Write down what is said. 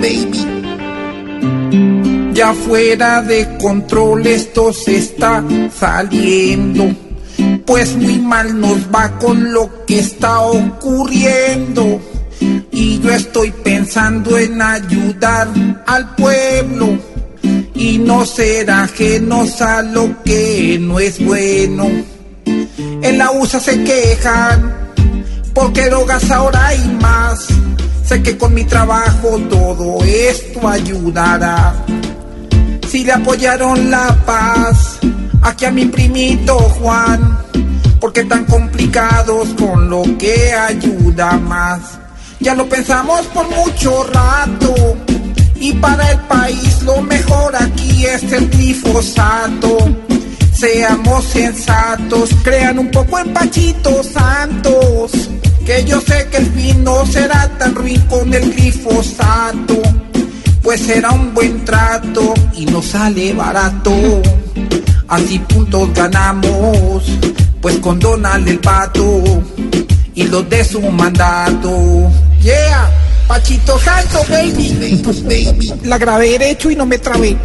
baby. Ya fuera de control esto se está saliendo. Pues muy mal nos va con lo que está ocurriendo. Y yo estoy pensando en ayudar al pueblo. Y no ser ajenos a lo que no es bueno. En la USA se quejan porque drogas ahora hay más. Que con mi trabajo todo esto ayudará. Si le apoyaron la paz aquí a mi primito Juan, porque tan complicados con lo que ayuda más. Ya lo pensamos por mucho rato y para el país lo mejor aquí es el glifosato. Seamos sensatos, crean un poco en Pachito Santos, que yo sé que el fin no será tan ruin con el glifosato, pues será un buen trato y no sale barato. Así puntos ganamos, pues con Donald el pato y los de su mandato. Yeah, Pachito Santo, baby. La grabé derecho y no me trabé.